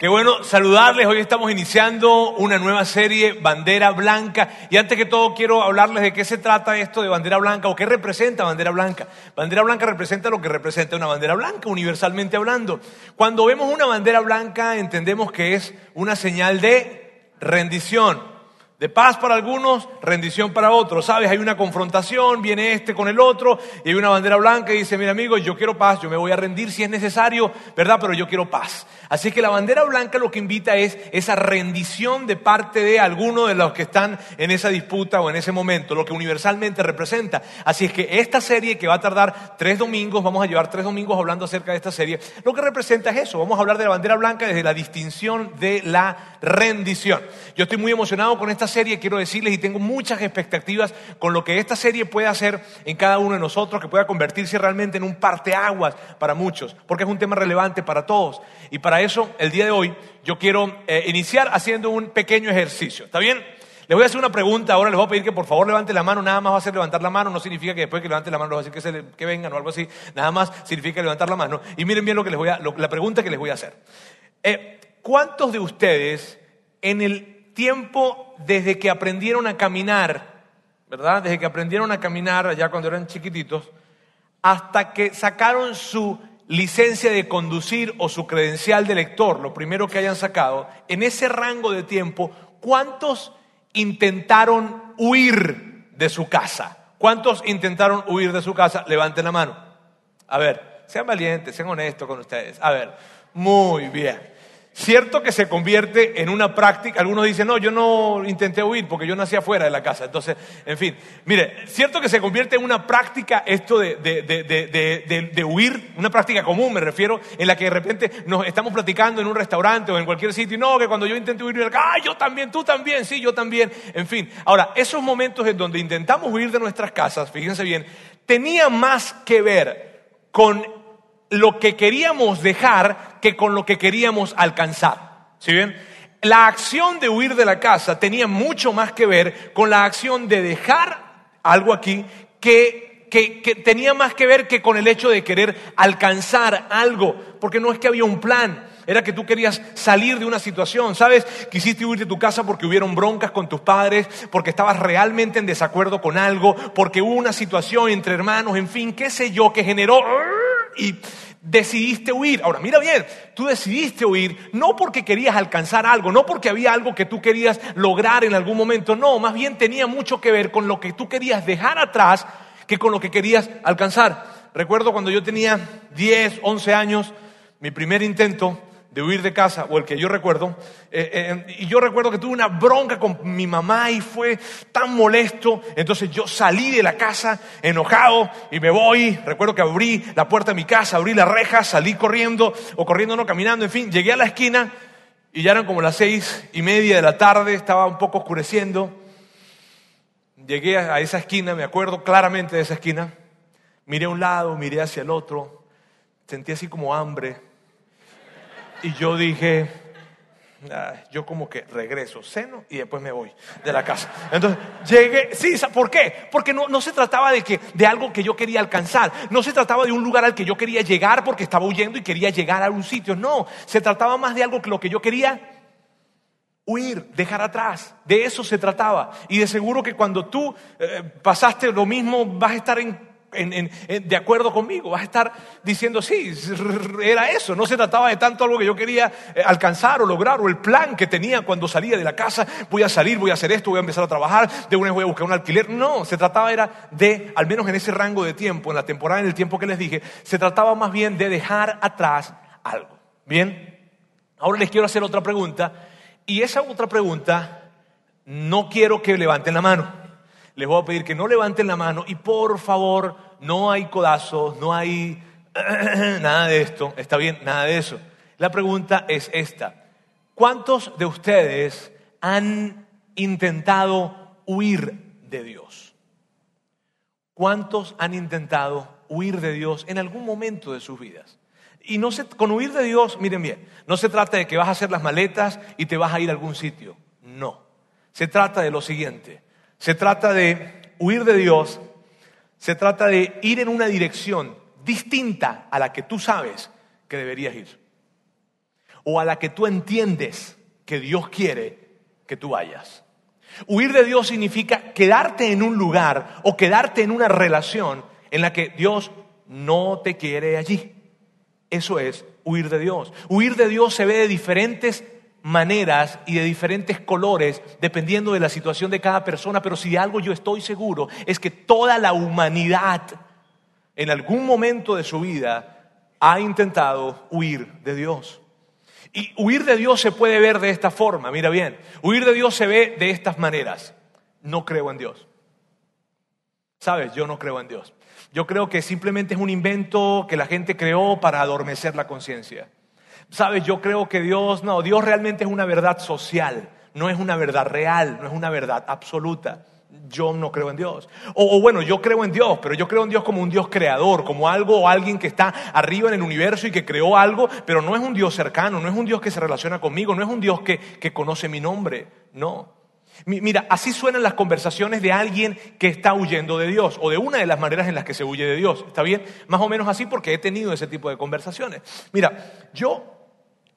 Qué bueno saludarles. Hoy estamos iniciando una nueva serie, Bandera Blanca. Y antes que todo quiero hablarles de qué se trata esto de Bandera Blanca o qué representa Bandera Blanca. Bandera Blanca representa lo que representa una bandera blanca, universalmente hablando. Cuando vemos una bandera blanca entendemos que es una señal de rendición. De paz para algunos, rendición para otros. ¿Sabes? Hay una confrontación, viene este con el otro, y hay una bandera blanca y dice, mira amigo, yo quiero paz, yo me voy a rendir si es necesario, ¿verdad? Pero yo quiero paz. Así que la bandera blanca lo que invita es esa rendición de parte de alguno de los que están en esa disputa o en ese momento, lo que universalmente representa. Así es que esta serie que va a tardar tres domingos, vamos a llevar tres domingos hablando acerca de esta serie, lo que representa es eso. Vamos a hablar de la bandera blanca desde la distinción de la rendición. Yo estoy muy emocionado con esta serie, quiero decirles, y tengo muchas expectativas con lo que esta serie puede hacer en cada uno de nosotros, que pueda convertirse realmente en un parteaguas para muchos, porque es un tema relevante para todos. Y para eso, el día de hoy, yo quiero eh, iniciar haciendo un pequeño ejercicio. ¿Está bien? Les voy a hacer una pregunta, ahora les voy a pedir que por favor levante la mano, nada más va a hacer levantar la mano, no significa que después que levante la mano les va a decir que, vengan o algo así, nada más significa levantar la mano. Y miren bien lo que les voy a, la pregunta que les voy a hacer. Eh, ¿Cuántos de ustedes en el tiempo desde que aprendieron a caminar, ¿verdad? Desde que aprendieron a caminar allá cuando eran chiquititos, hasta que sacaron su licencia de conducir o su credencial de lector, lo primero que hayan sacado, en ese rango de tiempo, ¿cuántos intentaron huir de su casa? ¿Cuántos intentaron huir de su casa? Levanten la mano. A ver, sean valientes, sean honestos con ustedes. A ver, muy bien. Cierto que se convierte en una práctica, algunos dicen, no, yo no intenté huir porque yo nací afuera de la casa. Entonces, en fin, mire, cierto que se convierte en una práctica esto de, de, huir, una práctica común me refiero, en la que de repente nos estamos platicando en un restaurante o en cualquier sitio, y no, que cuando yo intenté huir, ah, yo también, tú también, sí, yo también, en fin. Ahora, esos momentos en donde intentamos huir de nuestras casas, fíjense bien, tenía más que ver con lo que queríamos dejar que con lo que queríamos alcanzar. ¿Sí bien? La acción de huir de la casa tenía mucho más que ver con la acción de dejar algo aquí que, que, que tenía más que ver que con el hecho de querer alcanzar algo, porque no es que había un plan, era que tú querías salir de una situación, ¿sabes? Quisiste huir de tu casa porque hubieron broncas con tus padres, porque estabas realmente en desacuerdo con algo, porque hubo una situación entre hermanos, en fin, qué sé yo, que generó y decidiste huir. Ahora, mira bien, tú decidiste huir no porque querías alcanzar algo, no porque había algo que tú querías lograr en algún momento, no, más bien tenía mucho que ver con lo que tú querías dejar atrás que con lo que querías alcanzar. Recuerdo cuando yo tenía 10, 11 años, mi primer intento de huir de casa, o el que yo recuerdo, eh, eh, y yo recuerdo que tuve una bronca con mi mamá y fue tan molesto, entonces yo salí de la casa enojado y me voy, recuerdo que abrí la puerta de mi casa, abrí la reja, salí corriendo, o corriendo no, caminando, en fin, llegué a la esquina y ya eran como las seis y media de la tarde, estaba un poco oscureciendo, llegué a esa esquina, me acuerdo claramente de esa esquina, miré a un lado, miré hacia el otro, sentí así como hambre, y yo dije, ah, yo como que regreso, ceno y después me voy de la casa. Entonces llegué, sí, ¿por qué? Porque no, no se trataba de, que, de algo que yo quería alcanzar, no se trataba de un lugar al que yo quería llegar porque estaba huyendo y quería llegar a un sitio, no, se trataba más de algo que lo que yo quería huir, dejar atrás. De eso se trataba. Y de seguro que cuando tú eh, pasaste lo mismo, vas a estar en de acuerdo conmigo, vas a estar diciendo, sí, era eso, no se trataba de tanto algo que yo quería eh, alcanzar o lograr, o el plan que tenía cuando salía de la casa, voy a salir, voy a hacer esto, voy a empezar a trabajar, de una vez voy a buscar un alquiler. No, se trataba era de, al menos en ese rango de tiempo, en la temporada, en el tiempo que les dije, se trataba más bien de dejar atrás algo. Bien, ahora les quiero hacer otra pregunta, y esa otra pregunta no quiero que levanten la mano les voy a pedir que no levanten la mano y por favor, no hay codazos, no hay nada de esto, está bien, nada de eso. La pregunta es esta. ¿Cuántos de ustedes han intentado huir de Dios? ¿Cuántos han intentado huir de Dios en algún momento de sus vidas? Y no se, con huir de Dios, miren bien, no se trata de que vas a hacer las maletas y te vas a ir a algún sitio. No. Se trata de lo siguiente. Se trata de huir de Dios, se trata de ir en una dirección distinta a la que tú sabes que deberías ir. o a la que tú entiendes que Dios quiere que tú vayas. Huir de Dios significa quedarte en un lugar o quedarte en una relación en la que Dios no te quiere allí. Eso es huir de Dios. Huir de Dios se ve de diferentes maneras y de diferentes colores dependiendo de la situación de cada persona, pero si de algo yo estoy seguro es que toda la humanidad en algún momento de su vida ha intentado huir de Dios. Y huir de Dios se puede ver de esta forma, mira bien, huir de Dios se ve de estas maneras. No creo en Dios. Sabes, yo no creo en Dios. Yo creo que simplemente es un invento que la gente creó para adormecer la conciencia. Sabes, yo creo que Dios, no, Dios realmente es una verdad social, no es una verdad real, no es una verdad absoluta. Yo no creo en Dios. O, bueno, yo creo en Dios, pero yo creo en Dios como un Dios creador, como algo o alguien que está arriba en el universo y que creó algo, pero no es un Dios cercano, no es un Dios que se relaciona conmigo, no es un Dios que, que conoce mi nombre, no. Mira, así suenan las conversaciones de alguien que está huyendo de Dios o de una de las maneras en las que se huye de Dios. ¿Está bien? Más o menos así porque he tenido ese tipo de conversaciones. Mira, yo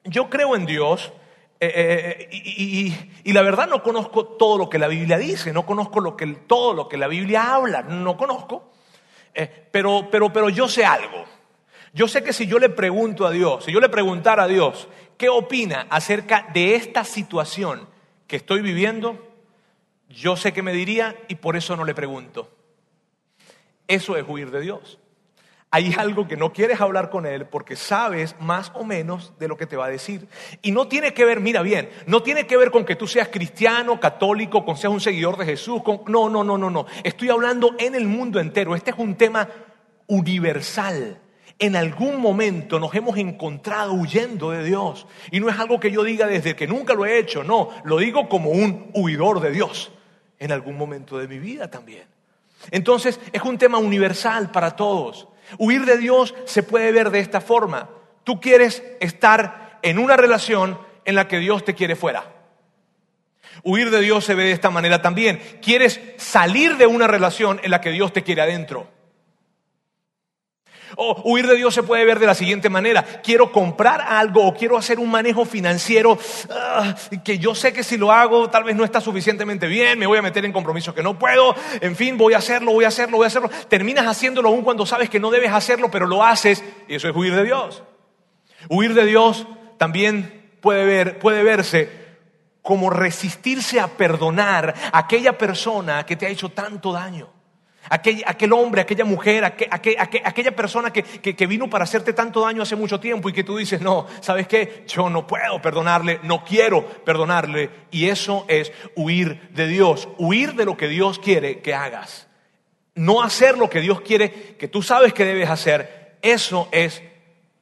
yo creo en Dios eh, eh, eh, y, la verdad no conozco todo lo que la Biblia dice, no conozco lo que, todo lo que la Biblia habla, no conozco, pero, pero, pero yo sé algo. Yo sé que si yo le pregunto a Dios, si yo le preguntara a Dios, ¿qué opina acerca de esta situación que estoy viviendo? Yo sé que me diría y por eso no le pregunto. Eso es huir de Dios hay algo que no quieres hablar con él porque sabes más o menos de lo que te va a decir. Y no tiene que ver, mira bien, no tiene que ver con que tú seas cristiano, católico, con seas un seguidor de Jesús. no, no, no, no, no. Estoy hablando en el mundo entero. Este es un tema universal. En algún momento nos hemos encontrado huyendo de Dios. Y no es algo que yo diga desde que nunca lo he hecho, no, lo digo como un huidor de Dios. En algún momento de mi vida también. Entonces es un tema universal para todos. Huir de Dios se puede ver de esta forma. Tú quieres estar en una relación en la que Dios te quiere fuera. Huir de Dios se ve de esta manera también. Quieres salir de una relación en la que Dios te quiere adentro. O huir de Dios se puede ver de la siguiente manera. Quiero comprar algo o quiero hacer un manejo financiero ah, que yo sé que si lo hago tal vez no está suficientemente bien, me voy a meter en compromisos que no puedo, en fin, voy a hacerlo, voy a hacerlo, voy a hacerlo. Terminas haciéndolo aún cuando sabes que no debes hacerlo, pero lo haces y eso es huir de Dios. Huir de Dios también puede, ver, puede verse como resistirse a perdonar a aquella persona que te ha hecho tanto daño. Aquel, hombre, aquella mujer, aquella persona que, que, vino para hacerte tanto daño hace mucho tiempo y que tú dices, no, ¿sabes qué? Yo no puedo perdonarle, no quiero perdonarle. Y eso es huir de Dios, huir de lo que Dios quiere que hagas. No hacer lo que Dios quiere que tú sabes que debes hacer. Eso es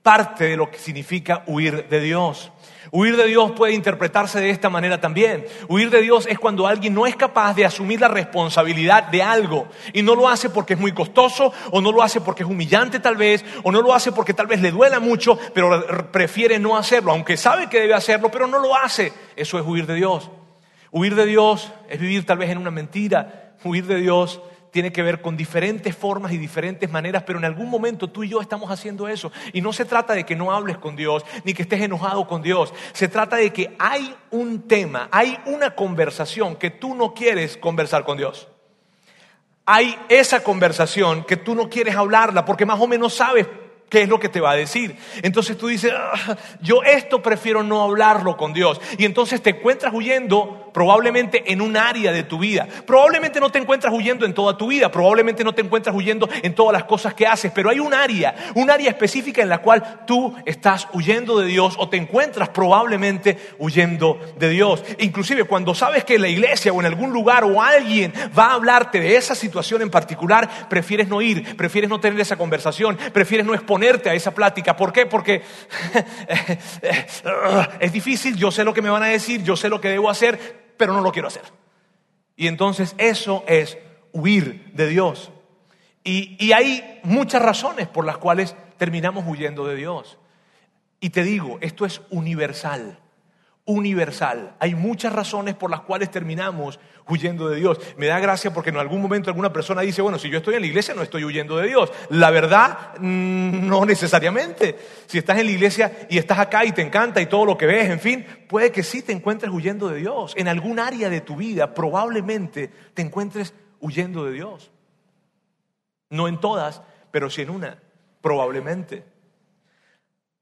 parte de lo que significa huir de Dios. Huir de Dios puede interpretarse de esta manera también. Huir de Dios es cuando alguien no es capaz de asumir la responsabilidad de algo y no lo hace porque es muy costoso o no lo hace porque es humillante tal vez o no lo hace porque tal vez le duela mucho, pero prefiere no hacerlo, aunque sabe que debe hacerlo, pero no lo hace. Eso es huir de Dios. Huir de Dios es vivir tal vez en una mentira. Huir de Dios tiene que ver con diferentes formas y diferentes maneras, pero en algún momento tú y yo estamos haciendo eso. Y no se trata de que no hables con Dios, ni que estés enojado con Dios. Se trata de que hay un tema, hay una conversación que tú no quieres conversar con Dios. Hay esa conversación que tú no quieres hablarla porque más o menos sabes qué es lo que te va a decir. Entonces tú dices, ah, yo esto prefiero no hablarlo con Dios. Y entonces te encuentras huyendo probablemente en un área de tu vida. Probablemente no te encuentras huyendo en toda tu vida, probablemente no te encuentras huyendo en todas las cosas que haces, pero hay un área, un área específica en la cual tú estás huyendo de Dios o te encuentras probablemente huyendo de Dios. Inclusive cuando sabes que en la iglesia o en algún lugar o alguien va a hablarte de esa situación en particular, prefieres no ir, prefieres no tener esa conversación, prefieres no a esa plática. ¿Por qué? Porque es difícil, yo sé lo que me van a decir, yo sé lo que debo hacer, pero no lo quiero hacer. Y entonces eso es huir de Dios. Y, hay muchas razones por las cuales terminamos huyendo de Dios. Y te digo, esto es universal. Universal. Hay muchas razones por las cuales terminamos huyendo de Dios. Me da gracia porque en algún momento alguna persona dice, bueno, si yo estoy en la iglesia no estoy huyendo de Dios. La verdad, mm, no necesariamente. Si estás en la iglesia y estás acá y te encanta y todo lo que ves, en fin, puede que sí te encuentres huyendo de Dios. En algún área de tu vida probablemente te encuentres huyendo de Dios. No en todas, pero sí en una, probablemente.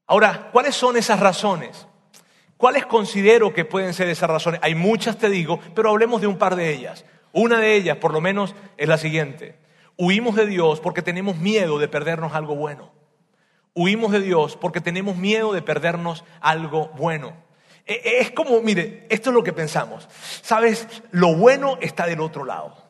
Ahora, ¿cuáles son esas razones? ¿Cuáles considero que pueden ser esas razones? Hay muchas, te digo, pero hablemos de un par de ellas. Una de ellas, por lo menos, es la siguiente. Huimos de Dios porque tenemos miedo de perdernos algo bueno. Huimos de Dios porque tenemos miedo de perdernos algo bueno. E, e, es como, mire, esto es lo que pensamos. Sabes, lo bueno está del otro lado.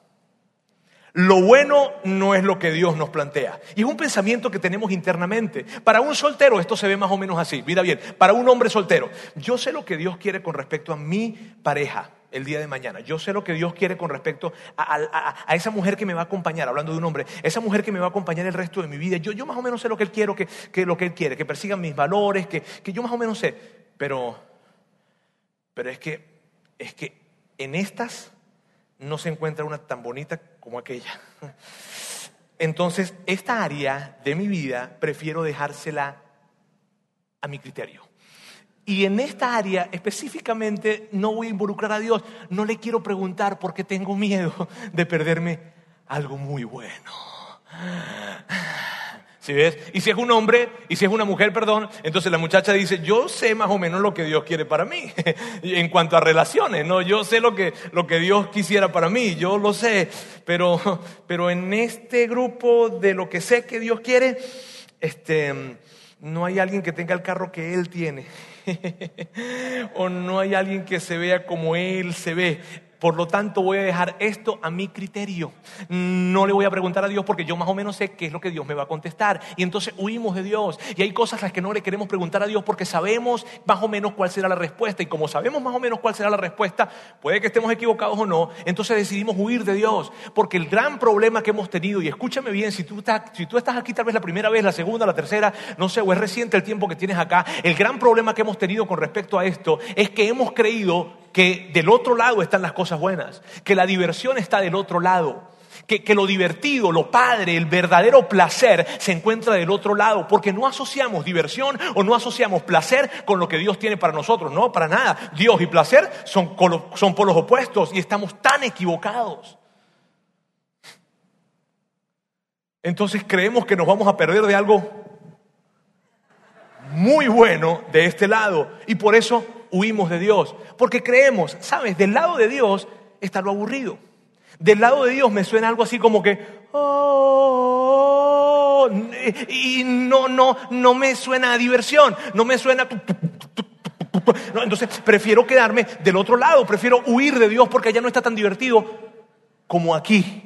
Lo bueno no es lo que Dios nos plantea. Y es un pensamiento que tenemos internamente. Para un soltero esto se ve más o menos así. Mira bien, para un hombre soltero, yo sé lo que Dios quiere con respecto a mi pareja el día de mañana. Yo sé lo que Dios quiere con respecto a, esa mujer que me va a acompañar, hablando de un hombre, esa mujer que me va a acompañar el resto de mi vida. Yo, yo más o menos sé lo que Él quiere, que, que lo que Él quiere, que persigan mis valores, que, que yo más o menos sé. Pero, pero es que, es que en estas no se encuentra una tan bonita como aquella. Entonces, esta área de mi vida prefiero dejársela a mi criterio. Y en esta área específicamente no voy a involucrar a Dios. No le quiero preguntar porque tengo miedo de perderme algo muy bueno. Y si es un hombre y si es una mujer, perdón, entonces la muchacha dice, yo sé más o menos lo que Dios quiere para mí en cuanto a relaciones, ¿no? Yo sé lo que, lo que Dios quisiera para mí, yo lo sé, pero, pero en este grupo de lo que sé que Dios quiere, este, no hay alguien que tenga el carro que Él tiene. o no hay alguien que se vea como Él se ve. Por lo tanto, voy a dejar esto a mi criterio. No le voy a preguntar a Dios porque yo más o menos sé qué es lo que Dios me va a contestar. Y entonces huimos de Dios. Y hay cosas las que no le queremos preguntar a Dios porque sabemos más o menos cuál será la respuesta. Y como sabemos más o menos cuál será la respuesta, puede que estemos equivocados o no, entonces decidimos huir de Dios. Porque el gran problema que hemos tenido, y escúchame bien, si tú estás, si tú estás aquí tal vez la primera vez, la segunda, la tercera, no sé, o es reciente el tiempo que tienes acá, el gran problema que hemos tenido con respecto a esto es que hemos creído que del otro lado están las cosas buenas, que la diversión está del otro lado, que, que, lo divertido, lo padre, el verdadero placer se encuentra del otro lado, porque no asociamos diversión o no asociamos placer con lo que Dios tiene para nosotros, no, para nada. Dios y placer son, son por los opuestos y estamos tan equivocados. Entonces creemos que nos vamos a perder de algo muy bueno de este lado y por eso huimos de Dios. Porque creemos, ¿sabes? Del lado de Dios está lo aburrido. Del lado de Dios me suena algo así como que, oh", y no, no, no me suena a diversión, no me suena... entonces prefiero quedarme del otro lado, prefiero huir de Dios porque allá no está tan divertido como aquí.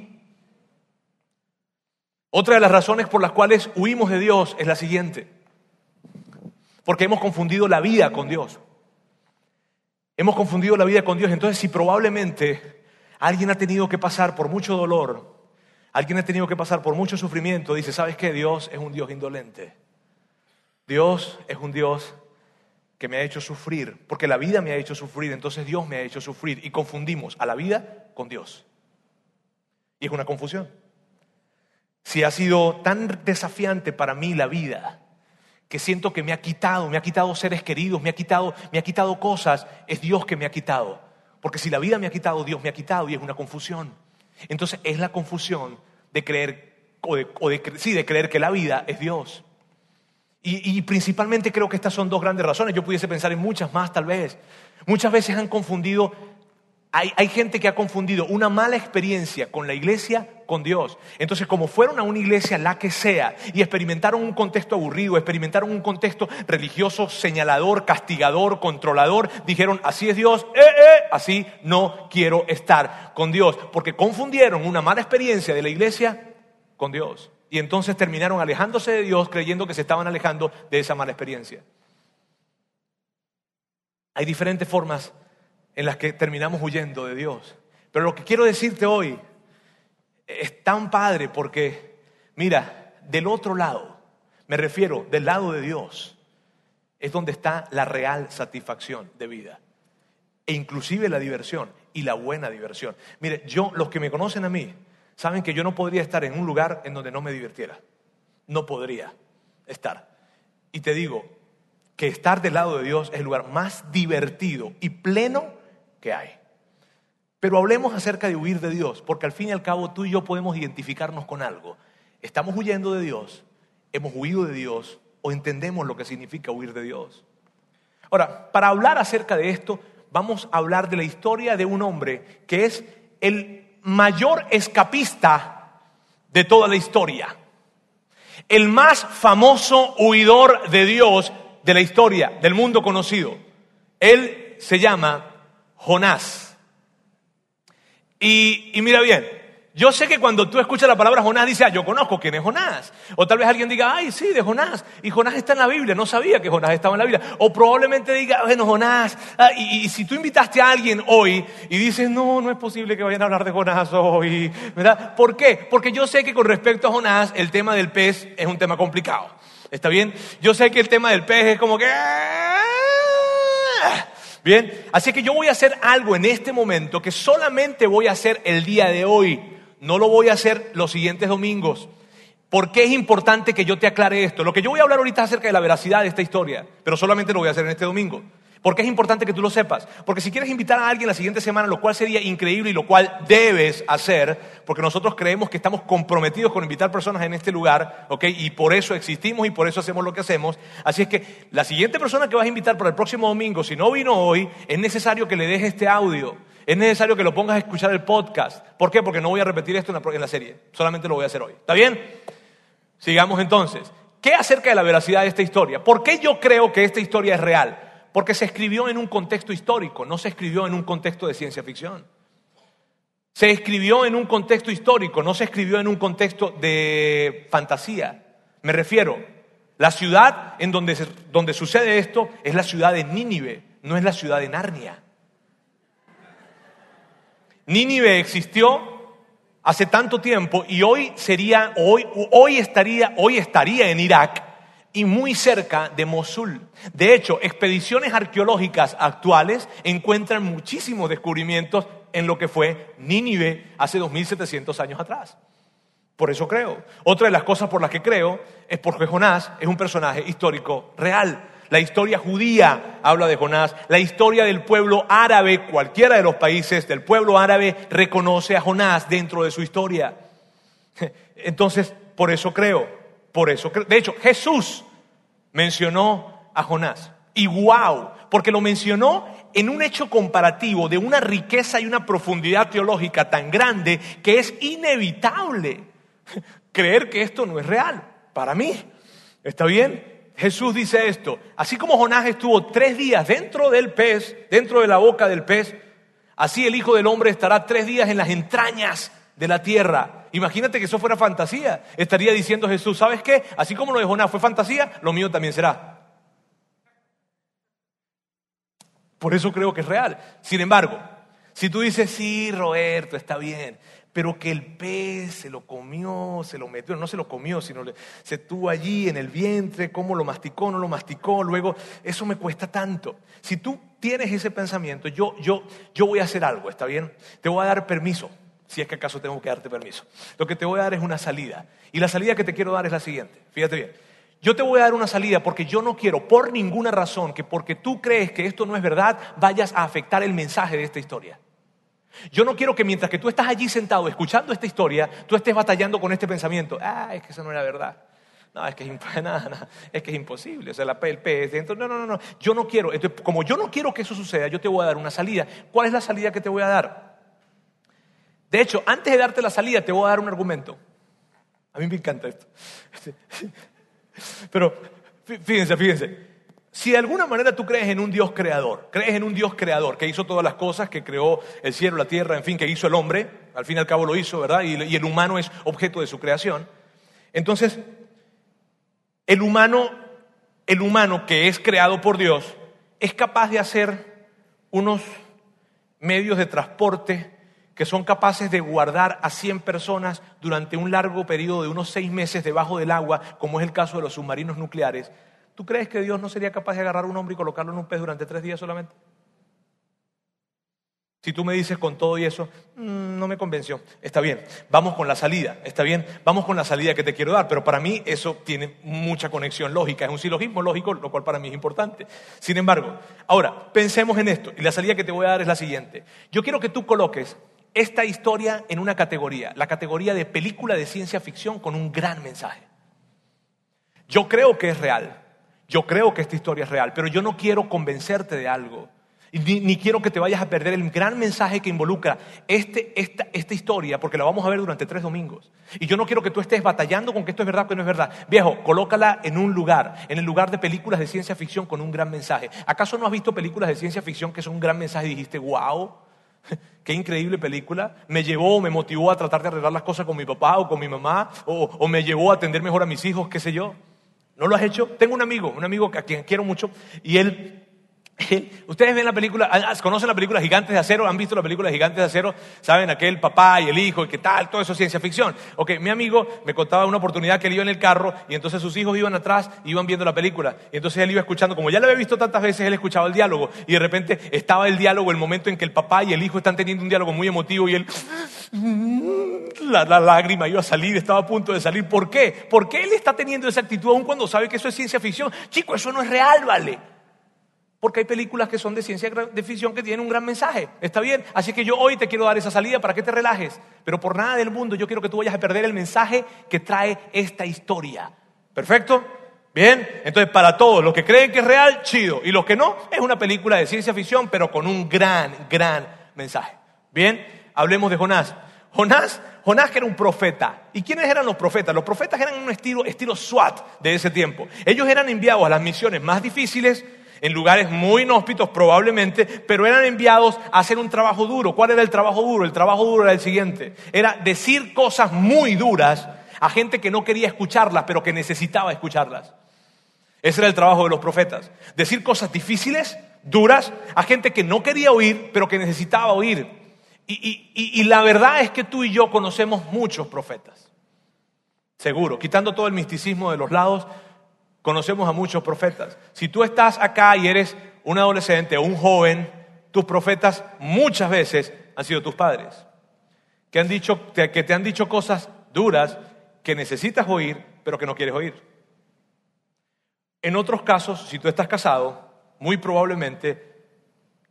Otra de las razones por las cuales huimos de Dios es la siguiente. Porque hemos confundido la vida con Dios. Hemos confundido la vida con Dios. Entonces, si probablemente alguien ha tenido que pasar por mucho dolor, alguien ha tenido que pasar por mucho sufrimiento, dice, ¿sabes qué? Dios es un Dios indolente. Dios es un Dios que me ha hecho sufrir, porque la vida me ha hecho sufrir, entonces Dios me ha hecho sufrir. Y confundimos a la vida con Dios. Y es una confusión. Si ha sido tan desafiante para mí la vida, que siento que me ha quitado, me ha quitado seres queridos, me ha quitado, me ha quitado cosas, es Dios que me ha quitado. Porque si la vida me ha quitado, Dios me ha quitado y es una confusión. Entonces es la confusión de creer, o de, sí, de creer que la vida es Dios. Y, principalmente creo que estas son dos grandes razones. Yo pudiese pensar en muchas más tal vez. Muchas veces han confundido hay, gente que ha confundido una mala experiencia con la iglesia con Dios. Entonces, como fueron a una iglesia, la que sea, y experimentaron un contexto aburrido, experimentaron un contexto religioso señalador, castigador, controlador, dijeron, así es Dios, eh, eh, así no quiero estar con Dios, porque confundieron una mala experiencia de la iglesia con Dios. Y entonces terminaron alejándose de Dios creyendo que se estaban alejando de esa mala experiencia. Hay diferentes formas en las que terminamos huyendo de Dios. Pero lo que quiero decirte hoy es tan padre porque, mira, del otro lado, me refiero del lado de Dios, es donde está la real satisfacción de vida. e inclusive la diversión y la buena diversión. Mire, yo, los que me conocen a mí, saben que yo no podría estar en un lugar en donde no me divirtiera. No podría estar. Y te digo que estar del lado de Dios es el lugar más divertido y pleno que hay. Pero hablemos acerca de huir de Dios, porque al fin y al cabo tú y yo podemos identificarnos con algo. Estamos huyendo de Dios, hemos huido de Dios o entendemos lo que significa huir de Dios. Ahora, para hablar acerca de esto, vamos a hablar de la historia de un hombre que es el mayor escapista de toda la historia. El más famoso huidor de Dios de la historia, del mundo conocido. Él se llama Jonás. Y, y mira bien, yo sé que cuando tú escuchas la palabra Jonás, dices, ah, yo conozco quién es Jonás. O tal vez alguien diga, ay, sí, de Jonás. Y Jonás está en la Biblia, no sabía que Jonás estaba en la Biblia. O probablemente diga, bueno, Jonás. Ah, y, si tú invitaste a alguien hoy y dices, no, no es posible que vayan a hablar de Jonás hoy, ¿verdad? ¿Por qué? Porque yo sé que con respecto a Jonás, el tema del pez es un tema complicado. ¿Está bien? Yo sé que el tema del pez es como que... Bien, así que yo voy a hacer algo en este momento que solamente voy a hacer el día de hoy. No lo voy a hacer los siguientes domingos. ¿Por qué es importante que yo te aclare esto? Lo que yo voy a hablar ahorita es acerca de la veracidad de esta historia, pero solamente lo voy a hacer en este domingo. ¿Por qué es importante que tú lo sepas? Porque si quieres invitar a alguien la siguiente semana, lo cual sería increíble y lo cual debes hacer, porque nosotros creemos que estamos comprometidos con invitar personas en este lugar, ¿ok? Y por eso existimos y por eso hacemos lo que hacemos. Así es que la siguiente persona que vas a invitar para el próximo domingo, si no vino hoy, es necesario que le dejes este audio. Es necesario que lo pongas a escuchar el podcast. ¿Por qué? Porque no voy a repetir esto en la, en la serie. Solamente lo voy a hacer hoy. ¿Está bien? Sigamos entonces. ¿Qué acerca de la veracidad de esta historia? ¿Por qué yo creo que esta historia es real? Porque se escribió en un contexto histórico, no se escribió en un contexto de ciencia ficción. Se escribió en un contexto histórico, no se escribió en un contexto de fantasía. Me refiero, la ciudad en donde, donde sucede esto es la ciudad de Nínive, no es la ciudad de Narnia. Nínive existió hace tanto tiempo y hoy sería, hoy, hoy estaría, hoy estaría en Irak y muy cerca de Mosul. De hecho, expediciones arqueológicas actuales encuentran muchísimos descubrimientos en lo que fue Nínive hace 2700 años atrás. Por eso creo. Otra de las cosas por las que creo es porque Jonás es un personaje histórico real. La historia judía habla de Jonás. La historia del pueblo árabe, cualquiera de los países del pueblo árabe, reconoce a Jonás dentro de su historia. Entonces, por eso creo. Por eso, de hecho, Jesús mencionó a Jonás. Y wow, porque lo mencionó en un hecho comparativo de una riqueza y una profundidad teológica tan grande que es inevitable creer que esto no es real. Para mí, ¿está bien? Jesús dice esto, así como Jonás estuvo tres días dentro del pez, dentro de la boca del pez, así el Hijo del Hombre estará tres días en las entrañas de la tierra. Imagínate que eso fuera fantasía. Estaría diciendo Jesús, ¿sabes qué? Así como lo de Jonás fue fantasía, lo mío también será. Por eso creo que es real. Sin embargo, si tú dices, sí, Roberto, está bien, pero que el pez se lo comió, se lo metió, no se lo comió, sino se estuvo allí en el vientre, cómo lo masticó, no lo masticó, luego, eso me cuesta tanto. Si tú tienes ese pensamiento, yo, yo, yo voy a hacer algo, ¿está bien? Te voy a dar permiso si es que acaso tengo que darte permiso. Lo que te voy a dar es una salida. Y la salida que te quiero dar es la siguiente. Fíjate bien. Yo te voy a dar una salida porque yo no quiero, por ninguna razón, que porque tú crees que esto no es verdad, vayas a afectar el mensaje de esta historia. Yo no quiero que mientras que tú estás allí sentado escuchando esta historia, tú estés batallando con este pensamiento. Ah, es que eso no era verdad. No, es que es, es, que es imposible. O sea, la, el pez dentro. No, no, no, no. Yo no quiero. como yo no quiero que eso suceda, yo te voy a dar una salida. ¿Cuál es la salida que te voy a dar? De hecho, antes de darte la salida, te voy a dar un argumento. A mí me encanta esto. Pero fíjense, fíjense. Si de alguna manera tú crees en un Dios creador, crees en un Dios creador que hizo todas las cosas, que creó el cielo, la tierra, en fin, que hizo el hombre, al fin y al cabo lo hizo, ¿verdad? Y, el humano es objeto de su creación. Entonces, el humano, el humano que es creado por Dios, es capaz de hacer unos medios de transporte que son capaces de guardar a 100 personas durante un largo periodo de unos seis meses debajo del agua, como es el caso de los submarinos nucleares, ¿tú crees que Dios no sería capaz de agarrar a un hombre y colocarlo en un pez durante tres días solamente? Si tú me dices con todo y eso, mm, no me convenció, está bien, vamos con la salida, está bien, vamos con la salida que te quiero dar, pero para mí eso tiene mucha conexión lógica, es un silogismo lógico, lo cual para mí es importante. Sin embargo, ahora, pensemos en esto, y la salida que te voy a dar es la siguiente. Yo quiero que tú coloques esta historia en una categoría, la categoría de película de ciencia ficción con un gran mensaje. Yo creo que es real, yo creo que esta historia es real, pero yo no quiero convencerte de algo. Ni, quiero que te vayas a perder el gran mensaje que involucra este, esta, esta, historia, porque la vamos a ver durante tres domingos. Y yo no quiero que tú estés batallando con que esto es verdad o que no es verdad. Viejo, colócala en un lugar, en el lugar de películas de ciencia ficción con un gran mensaje. ¿Acaso no has visto películas de ciencia ficción que son un gran mensaje y dijiste, wow, qué increíble película? Me llevó, me motivó a tratar de arreglar las cosas con mi papá o con mi mamá, o, o me llevó a atender mejor a mis hijos, qué sé yo. ¿No lo has hecho? Tengo un amigo, un amigo a quien quiero mucho, y él Ustedes ven la película, ah, conocen la película Gigantes de Acero, han visto la película Gigantes de Acero, saben aquel papá y el hijo y qué tal, todo eso es ciencia ficción. Ok, mi amigo me contaba una oportunidad que él iba en el carro y entonces sus hijos iban atrás y iban viendo la película. Y entonces él iba escuchando, como ya lo había visto tantas veces, él escuchaba el diálogo y de repente estaba el diálogo, el momento en que el papá y el hijo están teniendo un diálogo muy emotivo y él, la, la lágrima iba a salir, estaba a punto de salir. ¿Por qué? ¿Por qué él está teniendo esa actitud aún cuando sabe que eso es ciencia ficción? Chico, eso no es real, ¿vale? Porque hay películas que son de ciencia de ficción que tienen un gran mensaje. ¿Está bien? Así que yo hoy te quiero dar esa salida para que te relajes. Pero por nada del mundo yo quiero que tú vayas a perder el mensaje que trae esta historia. ¿Perfecto? Bien, entonces para todos los que creen que es real, chido. Y los que no, es una película de ciencia ficción, pero con un gran, gran mensaje. Bien, hablemos de Jonás. Jonás, Jonás que era un profeta. ¿Y quiénes eran los profetas? Los profetas eran un estilo, estilo SWAT de ese tiempo. Ellos eran enviados a las misiones más difíciles en lugares muy inhóspitos probablemente, pero eran enviados a hacer un trabajo duro. ¿Cuál era el trabajo duro? El trabajo duro era el siguiente. Era decir cosas muy duras a gente que no quería escucharlas, pero que necesitaba escucharlas. Ese era el trabajo de los profetas. Decir cosas difíciles, duras, a gente que no quería oír, pero que necesitaba oír. Y, y la verdad es que tú y yo conocemos muchos profetas. Seguro, quitando todo el misticismo de los lados, conocemos a muchos profetas. Si tú estás acá y eres un adolescente o un joven, tus profetas muchas veces han sido tus padres, que, han dicho, que te han dicho cosas duras que necesitas oír, pero que no quieres oír. En otros casos, si tú estás casado, muy probablemente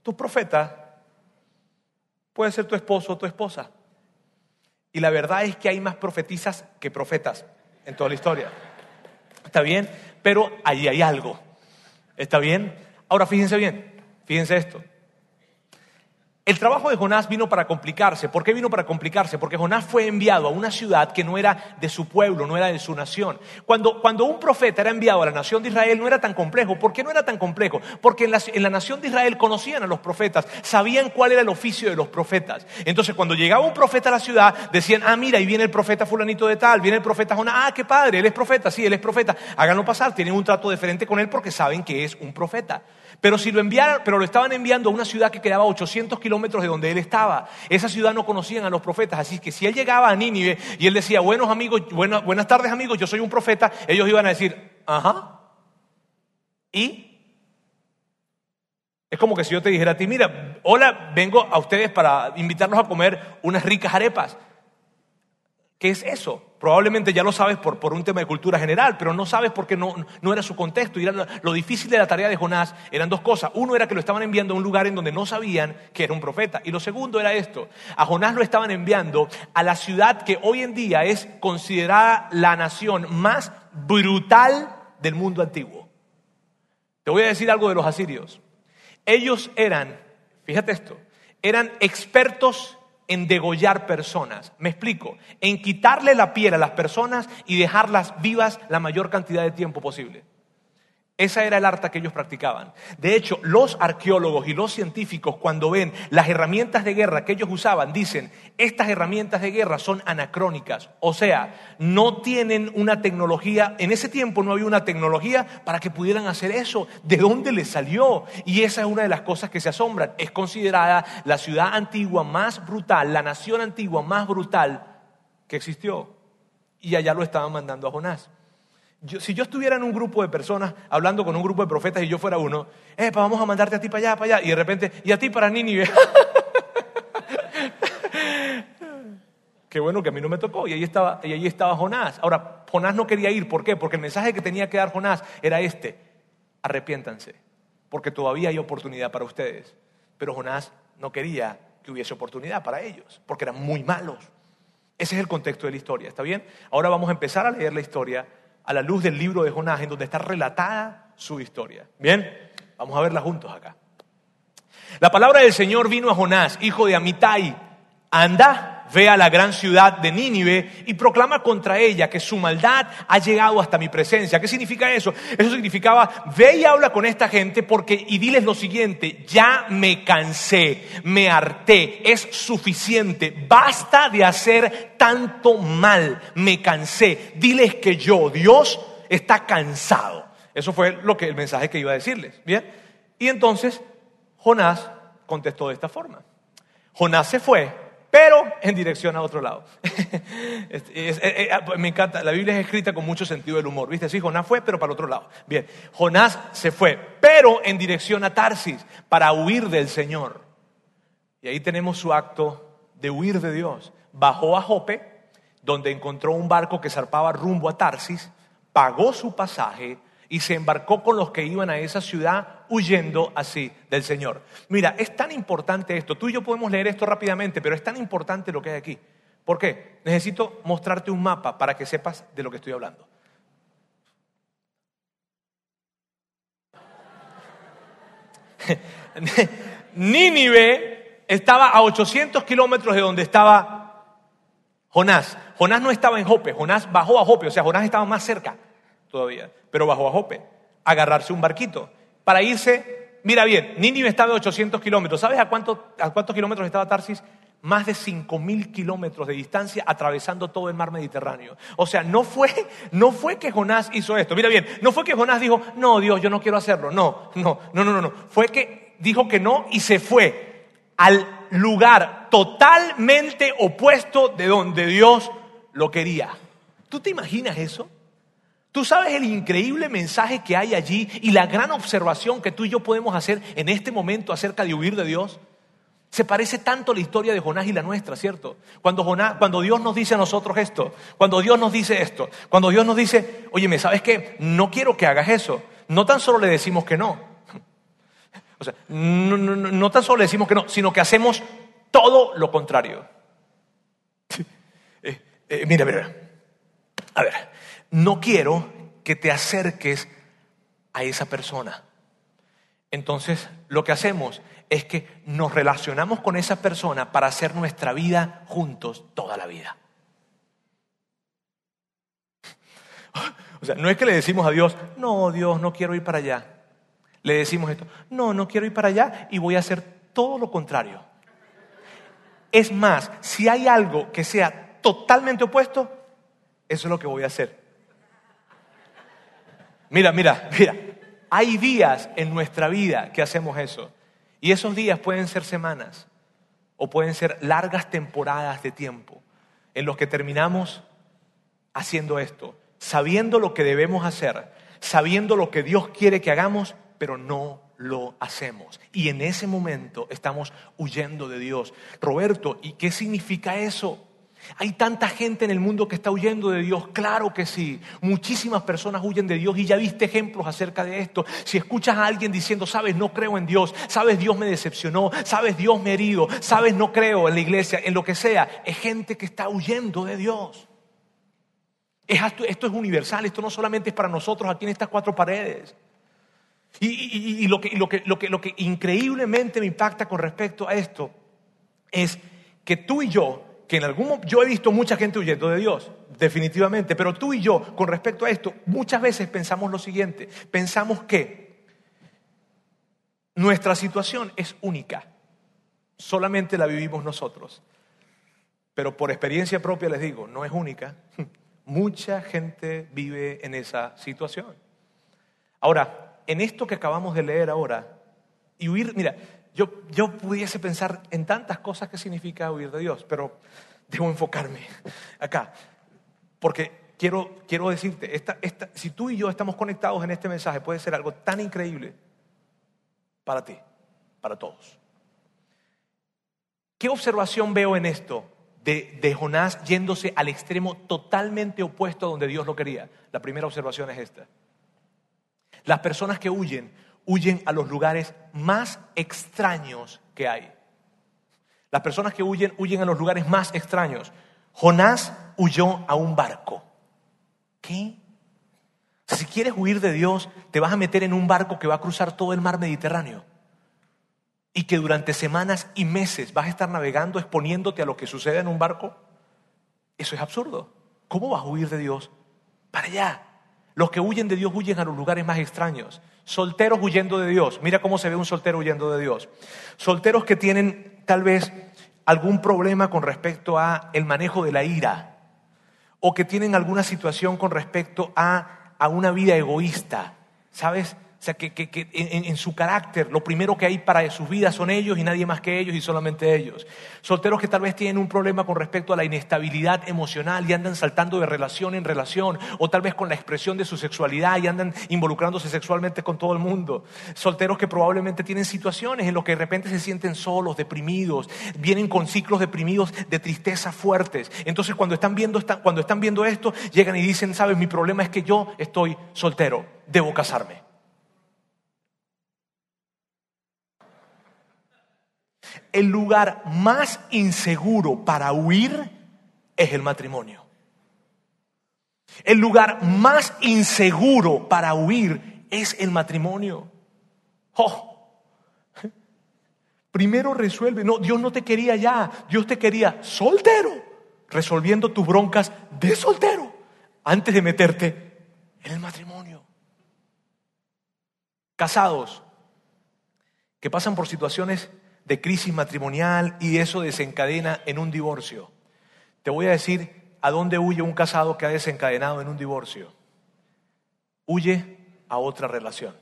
tu profeta puede ser tu esposo o tu esposa. Y la verdad es que hay más profetizas que profetas en toda la historia. ¿Está bien? Pero ahí hay algo. ¿Está bien? Ahora fíjense bien, fíjense esto. El trabajo de Jonás vino para complicarse. ¿Por qué vino para complicarse? Porque Jonás fue enviado a una ciudad que no era de su pueblo, no era de su nación. Cuando, cuando un profeta era enviado a la nación de Israel no era tan complejo. ¿Por qué no era tan complejo? Porque en la, en la nación de Israel conocían a los profetas, sabían cuál era el oficio de los profetas. Entonces cuando llegaba un profeta a la ciudad, decían, ah, mira, ahí viene el profeta fulanito de tal, viene el profeta Jonás, ah, qué padre, él es profeta, sí, él es profeta. Háganlo pasar, tienen un trato diferente con él porque saben que es un profeta. Pero si lo enviaron, pero lo estaban enviando a una ciudad que quedaba a 800 kilómetros de donde él estaba. Esa ciudad no conocían a los profetas, así que si él llegaba a Nínive y él decía, buenos amigos, buenas, buenas tardes amigos, yo soy un profeta, ellos iban a decir, ajá. ¿Y? Es como que si yo te dijera a ti, mira, hola, vengo a ustedes para invitarlos a comer unas ricas arepas. ¿Qué es eso? Probablemente ya lo sabes por, por, un tema de cultura general, pero no sabes porque no, no era su contexto. Y era lo, difícil de la tarea de Jonás eran dos cosas. Uno era que lo estaban enviando a un lugar en donde no sabían que era un profeta. Y lo segundo era esto. A Jonás lo estaban enviando a la ciudad que hoy en día es considerada la nación más brutal del mundo antiguo. Te voy a decir algo de los asirios. Ellos eran, fíjate esto, eran expertos en degollar personas. Me explico, en quitarle la piel a las personas y dejarlas vivas la mayor cantidad de tiempo posible. Esa era el arte que ellos practicaban. De hecho, los arqueólogos y los científicos cuando ven las herramientas de guerra que ellos usaban, dicen, estas herramientas de guerra son anacrónicas. O sea, no tienen una tecnología, en ese tiempo no había una tecnología para que pudieran hacer eso. ¿De dónde les salió? Y esa es una de las cosas que se asombran. Es considerada la ciudad antigua más brutal, la nación antigua más brutal que existió. Y allá lo estaban mandando a Jonás si yo estuviera en un grupo de personas hablando con un grupo de profetas y yo fuera uno, eh, vamos a mandarte a ti para allá, para allá, y de repente, y a ti para Nínive. qué bueno que a mí no me tocó. Y ahí estaba, y ahí estaba Jonás. Ahora, Jonás no quería ir. ¿Por qué? Porque el mensaje que tenía que dar Jonás era este. Arrepiéntanse, porque todavía hay oportunidad para ustedes. Pero Jonás no quería que hubiese oportunidad para ellos, porque eran muy malos. Ese es el contexto de la historia, ¿está bien? Ahora vamos a empezar a leer la historia a la luz del libro de Jonás, en donde está relatada su historia. Bien, vamos a verla juntos acá. La palabra del Señor vino a Jonás, hijo de Amitai. Anda, ve a la gran ciudad de Nínive y proclama contra ella que su maldad ha llegado hasta mi presencia. ¿Qué significa eso? Eso significaba, ve y habla con esta gente porque, y diles lo siguiente, ya me cansé, me harté, es suficiente, basta de hacer tanto mal, me cansé. Diles que yo, Dios, está cansado. Eso fue lo que el mensaje que iba a decirles. Bien. Y entonces Jonás contestó de esta forma. Jonás se fue pero en dirección a otro lado. Eh, eh, ah, pues me encanta, la Biblia es escrita con mucho sentido del humor, ¿viste? Sí, Jonás fue, pero para otro lado. Bien, Jonás se fue, pero en dirección a Tarsis, para huir del Señor. Y ahí tenemos su acto de huir de Dios. Bajó a Jope, donde encontró un barco que zarpaba rumbo a Tarsis, pagó su pasaje, y se embarcó con los que iban a esa ciudad huyendo así del Señor. Mira, es tan importante esto, tú y yo podemos leer esto rápidamente, pero es tan importante lo que hay aquí. ¿Por qué? Necesito mostrarte un mapa para que sepas de lo que estoy hablando. Nínive estaba a 800 kilómetros de donde estaba Jonás. Jonás no estaba en Jope, Jonás bajó a Jope, o sea, Jonás estaba más cerca todavía, pero bajó a Jope, a agarrarse un barquito para irse. Mira bien, Nínive estaba a 800 kilómetros. ¿Sabes a, cuánto, a cuántos kilómetros estaba Tarsis? Más de 5.000 kilómetros de distancia atravesando todo el mar Mediterráneo. O sea, no fue, no fue que Jonás hizo esto. Mira bien, no fue que Jonás dijo, no, Dios, yo no quiero hacerlo. No, no, no, no. no. Fue que dijo que no y se fue al lugar totalmente opuesto de donde Dios lo quería. ¿Tú te imaginas eso? Tú sabes el increíble mensaje que hay allí y la gran observación que tú y yo podemos hacer en este momento acerca de huir de Dios. Se parece tanto la historia de Jonás y la nuestra, ¿cierto? Cuando, Jonás, cuando Dios nos dice a nosotros esto, cuando Dios nos dice esto, cuando Dios nos dice, oye, ¿me sabes qué? No quiero que hagas eso. No tan solo le decimos que no. O sea, no, no tan solo le decimos que no, sino que hacemos todo lo contrario. Eh, eh, mira, mira. A ver, no quiero que te acerques a esa persona. Entonces, lo que hacemos es que nos relacionamos con esa persona para hacer nuestra vida juntos toda la vida. O sea, no es que le decimos a Dios, no, Dios, no quiero ir para allá. Le decimos esto, no, no quiero ir para allá y voy a hacer todo lo contrario. Es más, si hay algo que sea totalmente opuesto, eso es lo que voy a hacer. Mira, mira, mira. Hay días en nuestra vida que hacemos eso. Y esos días pueden ser semanas o pueden ser largas temporadas de tiempo en los que terminamos haciendo esto, sabiendo lo que debemos hacer, sabiendo lo que Dios quiere que hagamos, pero no lo hacemos. Y en ese momento estamos huyendo de Dios. Roberto, ¿y qué significa eso? Hay tanta gente en el mundo que está huyendo de Dios, claro que sí. Muchísimas personas huyen de Dios y ya viste ejemplos acerca de esto. Si escuchas a alguien diciendo, sabes, no creo en Dios, sabes, Dios me decepcionó, sabes, Dios me herido, sabes, no creo en la iglesia, en lo que sea, es gente que está huyendo de Dios. Esto es universal, esto no solamente es para nosotros aquí en estas cuatro paredes. Y, lo, que, lo que increíblemente me impacta con respecto a esto es que tú y yo que en algún yo he visto mucha gente huyendo de Dios, definitivamente, pero tú y yo, con respecto a esto, muchas veces pensamos lo siguiente, pensamos que nuestra situación es única, solamente la vivimos nosotros, pero por experiencia propia les digo, no es única, mucha gente vive en esa situación. Ahora, en esto que acabamos de leer ahora, y huir, mira, yo, pudiese pensar en tantas cosas que significa huir de Dios, pero debo enfocarme acá. Porque quiero, quiero decirte, esta, esta, si tú y yo estamos conectados en este mensaje, puede ser algo tan increíble para ti, para todos. ¿Qué observación veo en esto? de, de Jonás yéndose al extremo totalmente opuesto a donde Dios lo quería. La primera observación es esta. Las personas que huyen, huyen a los lugares más extraños que hay. Las personas que huyen, huyen a los lugares más extraños. Jonás huyó a un barco. ¿Qué? Si quieres huir de Dios, te vas a meter en un barco que va a cruzar todo el mar Mediterráneo y que durante semanas y meses vas a estar navegando exponiéndote a lo que sucede en un barco. Eso es absurdo. ¿Cómo vas a huir de Dios? Para allá. Los que huyen de Dios huyen a los lugares más extraños. Solteros huyendo de Dios. Mira cómo se ve un soltero huyendo de Dios. Solteros que tienen tal vez algún problema con respecto a el manejo de la ira o que tienen alguna situación con respecto a, a una vida egoísta, ¿sabes? O sea, que, en, su carácter lo primero que hay para sus vidas son ellos y nadie más que ellos y solamente ellos. Solteros que tal vez tienen un problema con respecto a la inestabilidad emocional y andan saltando de relación en relación, o tal vez con la expresión de su sexualidad y andan involucrándose sexualmente con todo el mundo. Solteros que probablemente tienen situaciones en las que de repente se sienten solos, deprimidos, vienen con ciclos deprimidos de tristeza fuertes. Entonces cuando están viendo, cuando están viendo esto, llegan y dicen, sabes, mi problema es que yo estoy soltero, debo casarme. El lugar más inseguro para huir es el matrimonio. El lugar más inseguro para huir es el matrimonio. Oh. Primero resuelve. No, Dios no te quería ya. Dios te quería soltero, resolviendo tus broncas de soltero, antes de meterte en el matrimonio. Casados que pasan por situaciones de crisis matrimonial y eso desencadena en un divorcio. Te voy a decir a dónde huye un casado que ha desencadenado en un divorcio. Huye a otra relación.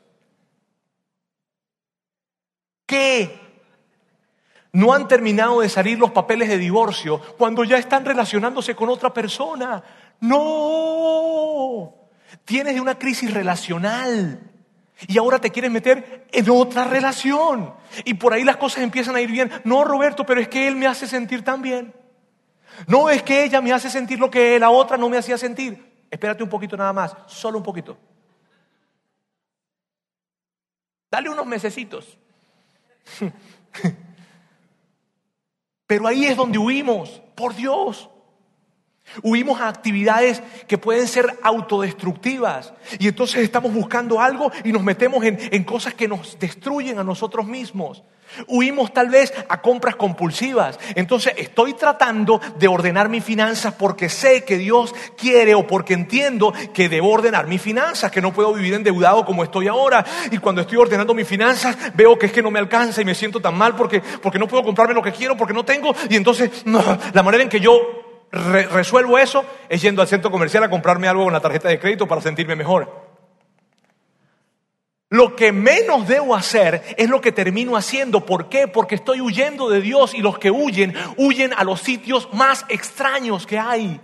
¿Qué? No han terminado de salir los papeles de divorcio cuando ya están relacionándose con otra persona. No. Tienes una crisis relacional. Y ahora te quieres meter en otra relación. Y por ahí las cosas empiezan a ir bien. No, Roberto, pero es que él me hace sentir tan bien. No es que ella me hace sentir lo que la otra no me hacía sentir. Espérate un poquito nada más, solo un poquito. Dale unos mesecitos. Pero ahí es donde huimos, por Dios. Huimos a actividades que pueden ser autodestructivas y entonces estamos buscando algo y nos metemos en, cosas que nos destruyen a nosotros mismos. Huimos tal vez a compras compulsivas. Entonces estoy tratando de ordenar mis finanzas porque sé que Dios quiere o porque entiendo que debo ordenar mis finanzas, que no puedo vivir endeudado como estoy ahora. Y cuando estoy ordenando mis finanzas veo que es que no me alcanza y me siento tan mal porque, porque no puedo comprarme lo que quiero, porque no tengo. Y entonces la manera en que yo resuelvo eso es yendo al centro comercial a comprarme algo con la tarjeta de crédito para sentirme mejor. Lo que menos debo hacer es lo que termino haciendo. ¿Por qué? Porque estoy huyendo de Dios y los que huyen, huyen a los sitios más extraños que hay.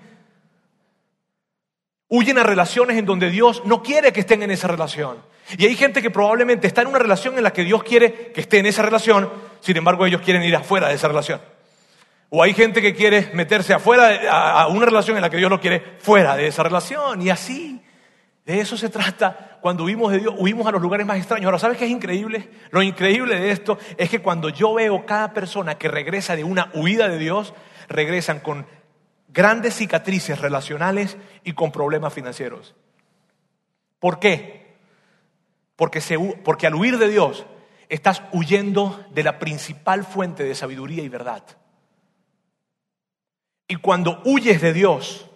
Huyen a relaciones en donde Dios no quiere que estén en esa relación. Y hay gente que probablemente está en una relación en la que Dios quiere que esté en esa relación, sin embargo ellos quieren ir afuera de esa relación. O hay gente que quiere meterse afuera a una relación en la que Dios lo quiere fuera de esa relación. Y así, de eso se trata. Cuando huimos de Dios, huimos a los lugares más extraños. Ahora, ¿sabes qué es increíble? Lo increíble de esto es que cuando yo veo cada persona que regresa de una huida de Dios, regresan con grandes cicatrices relacionales y con problemas financieros. ¿Por qué? Porque, porque al huir de Dios estás huyendo de la principal fuente de sabiduría y verdad. Y cuando huyes de Dios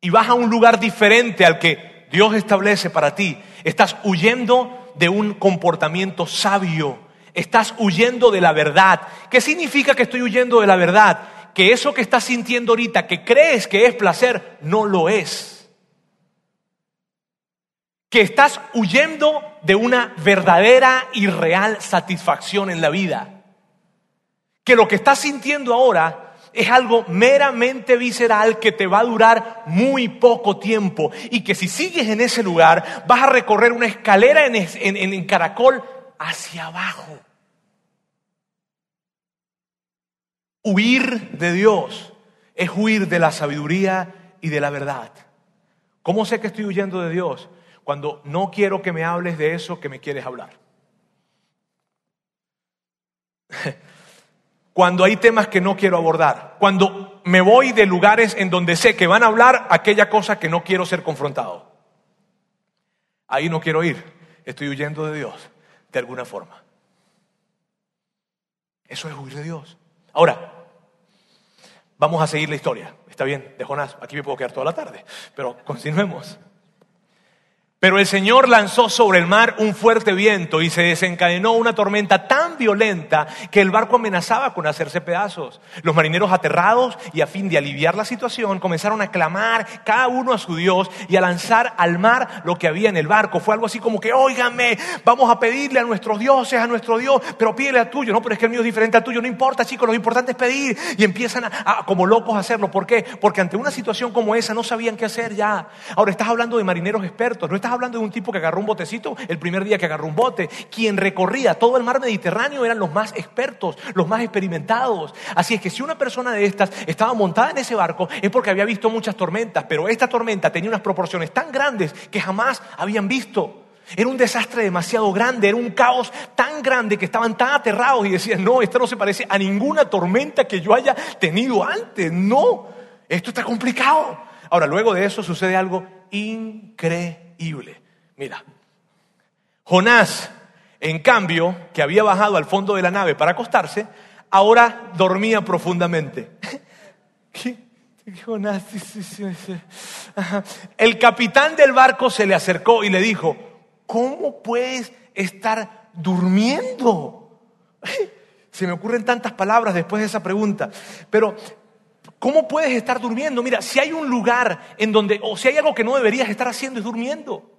y vas a un lugar diferente al que Dios establece para ti, estás huyendo de un comportamiento sabio, estás huyendo de la verdad. ¿Qué significa que estoy huyendo de la verdad? Que eso que estás sintiendo ahorita, que crees que es placer, no lo es. Que estás huyendo de una verdadera y real satisfacción en la vida. Que lo que estás sintiendo ahora es algo meramente visceral que te va a durar muy poco tiempo y que si sigues en ese lugar vas a recorrer una escalera en, en caracol hacia abajo. Huir de Dios es huir de la sabiduría y de la verdad. ¿Cómo sé que estoy huyendo de Dios? Cuando no quiero que me hables de eso que me quieres hablar. Cuando hay temas que no quiero abordar. Cuando me voy de lugares en donde sé que van a hablar aquella cosa que no quiero ser confrontado. Ahí no quiero ir. Estoy huyendo de Dios de alguna forma. Eso es huir de Dios. Ahora, vamos a seguir la historia. Está bien, de Jonás. Aquí me puedo quedar toda la tarde. Pero continuemos. Pero el Señor lanzó sobre el mar un fuerte viento y se desencadenó una tormenta tan violenta que el barco amenazaba con hacerse pedazos. Los marineros aterrados y a fin de aliviar la situación comenzaron a clamar cada uno a su Dios y a lanzar al mar lo que había en el barco. Fue algo así como que, óigame, vamos a pedirle a nuestros dioses, a nuestro Dios, pero pídele al tuyo. No, pero es que el mío es diferente al tuyo. No importa, chicos, lo importante es pedir. Y empiezan a, como locos a hacerlo. ¿Por qué? Porque ante una situación como esa no sabían qué hacer ya. Ahora estás hablando de marineros expertos, no estás hablando de un tipo que agarró un botecito el primer día que agarró un bote. Quien recorría todo el mar Mediterráneo eran los más expertos, los más experimentados. Así es que si una persona de estas estaba montada en ese barco es porque había visto muchas tormentas, pero esta tormenta tenía unas proporciones tan grandes que jamás habían visto. Era un desastre demasiado grande, era un caos tan grande que estaban tan aterrados y decían, no, esto no se parece a ninguna tormenta que yo haya tenido antes, no, esto está complicado. Ahora, luego de eso sucede algo increíble. Mira, Jonás, en cambio, que había bajado al fondo de la nave para acostarse, ahora dormía profundamente. El capitán del barco se le acercó y le dijo, ¿cómo puedes estar durmiendo? Se me ocurren tantas palabras después de esa pregunta, pero ¿cómo puedes estar durmiendo? Mira, si hay un lugar en donde, o si hay algo que no deberías estar haciendo es durmiendo.